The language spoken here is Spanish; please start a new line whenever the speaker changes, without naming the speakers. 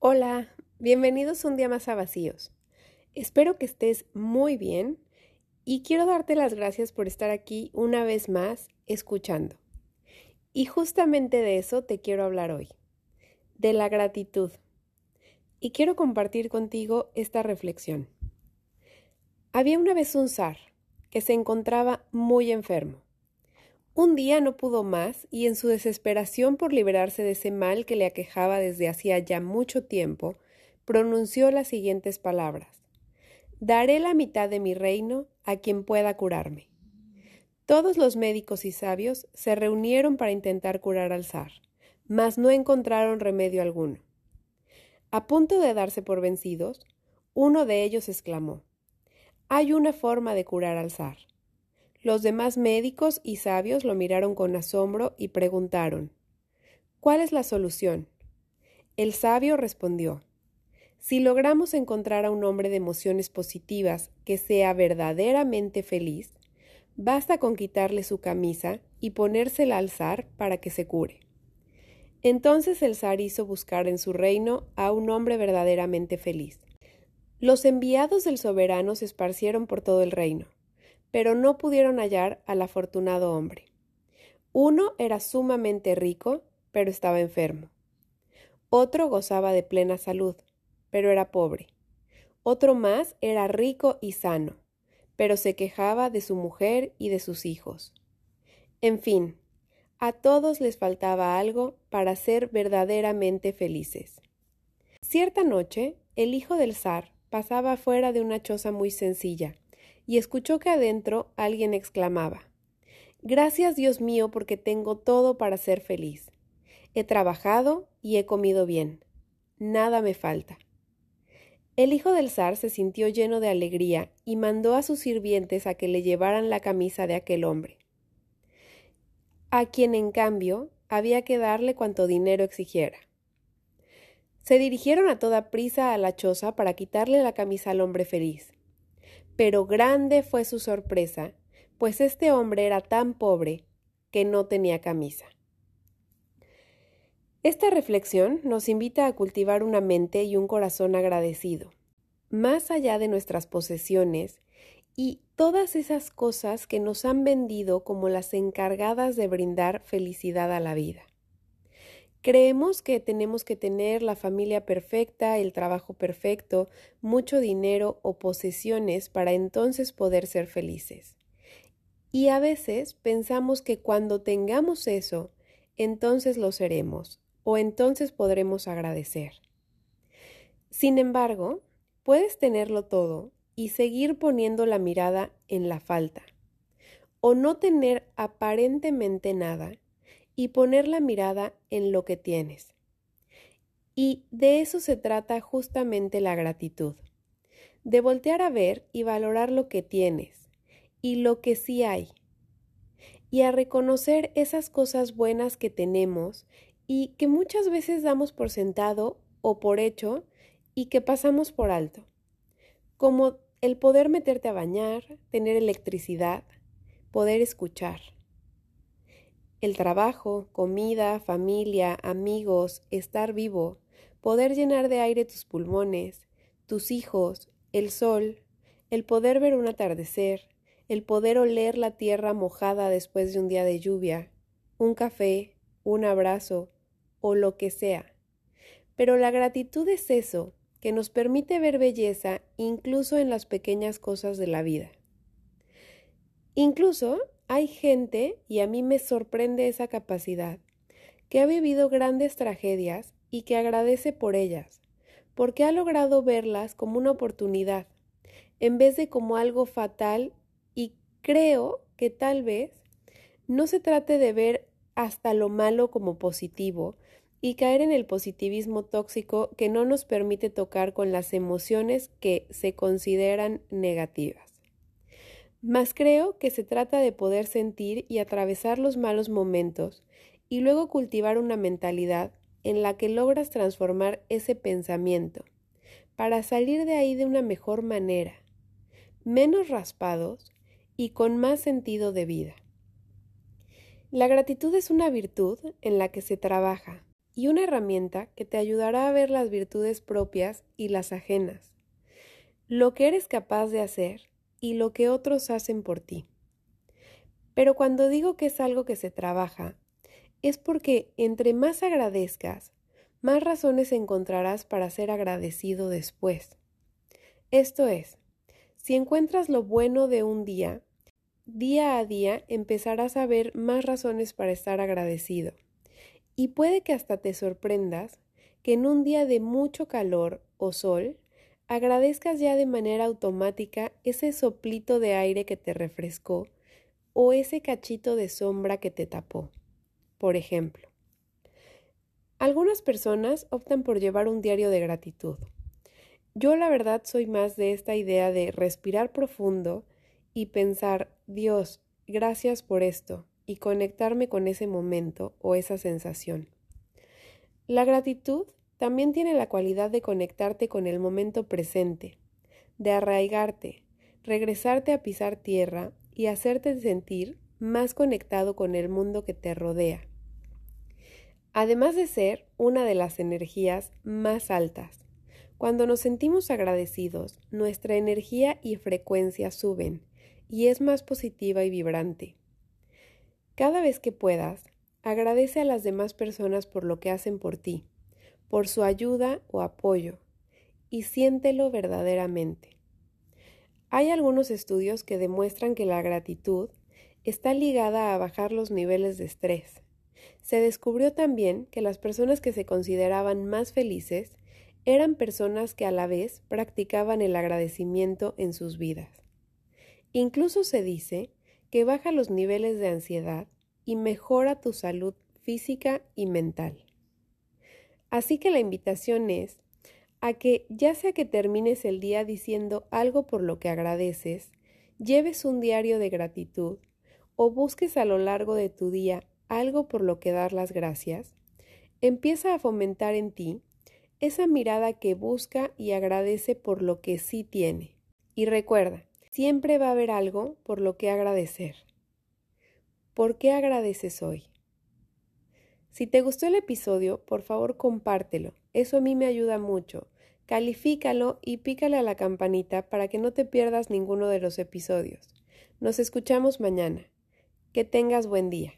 Hola, bienvenidos un día más a Vacíos. Espero que estés muy bien y quiero darte las gracias por estar aquí una vez más escuchando. Y justamente de eso te quiero hablar hoy, de la gratitud. Y quiero compartir contigo esta reflexión. Había una vez un zar que se encontraba muy enfermo. Un día no pudo más y en su desesperación por liberarse de ese mal que le aquejaba desde hacía ya mucho tiempo, pronunció las siguientes palabras. Daré la mitad de mi reino a quien pueda curarme. Todos los médicos y sabios se reunieron para intentar curar al zar, mas no encontraron remedio alguno. A punto de darse por vencidos, uno de ellos exclamó Hay una forma de curar al zar. Los demás médicos y sabios lo miraron con asombro y preguntaron ¿Cuál es la solución? El sabio respondió Si logramos encontrar a un hombre de emociones positivas que sea verdaderamente feliz, basta con quitarle su camisa y ponérsela al zar para que se cure. Entonces el zar hizo buscar en su reino a un hombre verdaderamente feliz. Los enviados del soberano se esparcieron por todo el reino pero no pudieron hallar al afortunado hombre. Uno era sumamente rico, pero estaba enfermo. Otro gozaba de plena salud, pero era pobre. Otro más era rico y sano, pero se quejaba de su mujer y de sus hijos. En fin, a todos les faltaba algo para ser verdaderamente felices. Cierta noche, el hijo del zar pasaba fuera de una choza muy sencilla, y escuchó que adentro alguien exclamaba Gracias Dios mío porque tengo todo para ser feliz. He trabajado y he comido bien. Nada me falta. El hijo del zar se sintió lleno de alegría y mandó a sus sirvientes a que le llevaran la camisa de aquel hombre, a quien en cambio había que darle cuanto dinero exigiera. Se dirigieron a toda prisa a la choza para quitarle la camisa al hombre feliz. Pero grande fue su sorpresa, pues este hombre era tan pobre que no tenía camisa. Esta reflexión nos invita a cultivar una mente y un corazón agradecido, más allá de nuestras posesiones y todas esas cosas que nos han vendido como las encargadas de brindar felicidad a la vida. Creemos que tenemos que tener la familia perfecta, el trabajo perfecto, mucho dinero o posesiones para entonces poder ser felices. Y a veces pensamos que cuando tengamos eso, entonces lo seremos o entonces podremos agradecer. Sin embargo, puedes tenerlo todo y seguir poniendo la mirada en la falta, o no tener aparentemente nada y poner la mirada en lo que tienes. Y de eso se trata justamente la gratitud, de voltear a ver y valorar lo que tienes y lo que sí hay, y a reconocer esas cosas buenas que tenemos y que muchas veces damos por sentado o por hecho y que pasamos por alto, como el poder meterte a bañar, tener electricidad, poder escuchar. El trabajo, comida, familia, amigos, estar vivo, poder llenar de aire tus pulmones, tus hijos, el sol, el poder ver un atardecer, el poder oler la tierra mojada después de un día de lluvia, un café, un abrazo o lo que sea. Pero la gratitud es eso, que nos permite ver belleza incluso en las pequeñas cosas de la vida. Incluso hay gente, y a mí me sorprende esa capacidad, que ha vivido grandes tragedias y que agradece por ellas, porque ha logrado verlas como una oportunidad, en vez de como algo fatal, y creo que tal vez no se trate de ver hasta lo malo como positivo y caer en el positivismo tóxico que no nos permite tocar con las emociones que se consideran negativas. Mas creo que se trata de poder sentir y atravesar los malos momentos y luego cultivar una mentalidad en la que logras transformar ese pensamiento para salir de ahí de una mejor manera, menos raspados y con más sentido de vida. La gratitud es una virtud en la que se trabaja y una herramienta que te ayudará a ver las virtudes propias y las ajenas, lo que eres capaz de hacer y lo que otros hacen por ti. Pero cuando digo que es algo que se trabaja, es porque entre más agradezcas, más razones encontrarás para ser agradecido después. Esto es, si encuentras lo bueno de un día, día a día empezarás a ver más razones para estar agradecido. Y puede que hasta te sorprendas que en un día de mucho calor o sol, agradezcas ya de manera automática ese soplito de aire que te refrescó o ese cachito de sombra que te tapó. Por ejemplo, algunas personas optan por llevar un diario de gratitud. Yo la verdad soy más de esta idea de respirar profundo y pensar, Dios, gracias por esto, y conectarme con ese momento o esa sensación. La gratitud también tiene la cualidad de conectarte con el momento presente, de arraigarte, regresarte a pisar tierra y hacerte sentir más conectado con el mundo que te rodea. Además de ser una de las energías más altas, cuando nos sentimos agradecidos, nuestra energía y frecuencia suben y es más positiva y vibrante. Cada vez que puedas, agradece a las demás personas por lo que hacen por ti, por su ayuda o apoyo, y siéntelo verdaderamente. Hay algunos estudios que demuestran que la gratitud está ligada a bajar los niveles de estrés. Se descubrió también que las personas que se consideraban más felices eran personas que a la vez practicaban el agradecimiento en sus vidas. Incluso se dice que baja los niveles de ansiedad y mejora tu salud física y mental. Así que la invitación es a que, ya sea que termines el día diciendo algo por lo que agradeces, lleves un diario de gratitud o busques a lo largo de tu día algo por lo que dar las gracias, empieza a fomentar en ti esa mirada que busca y agradece por lo que sí tiene. Y recuerda, siempre va a haber algo por lo que agradecer. ¿Por qué agradeces hoy? Si te gustó el episodio, por favor compártelo. Eso a mí me ayuda mucho. Califícalo y pícale a la campanita para que no te pierdas ninguno de los episodios. Nos escuchamos mañana. Que tengas buen día.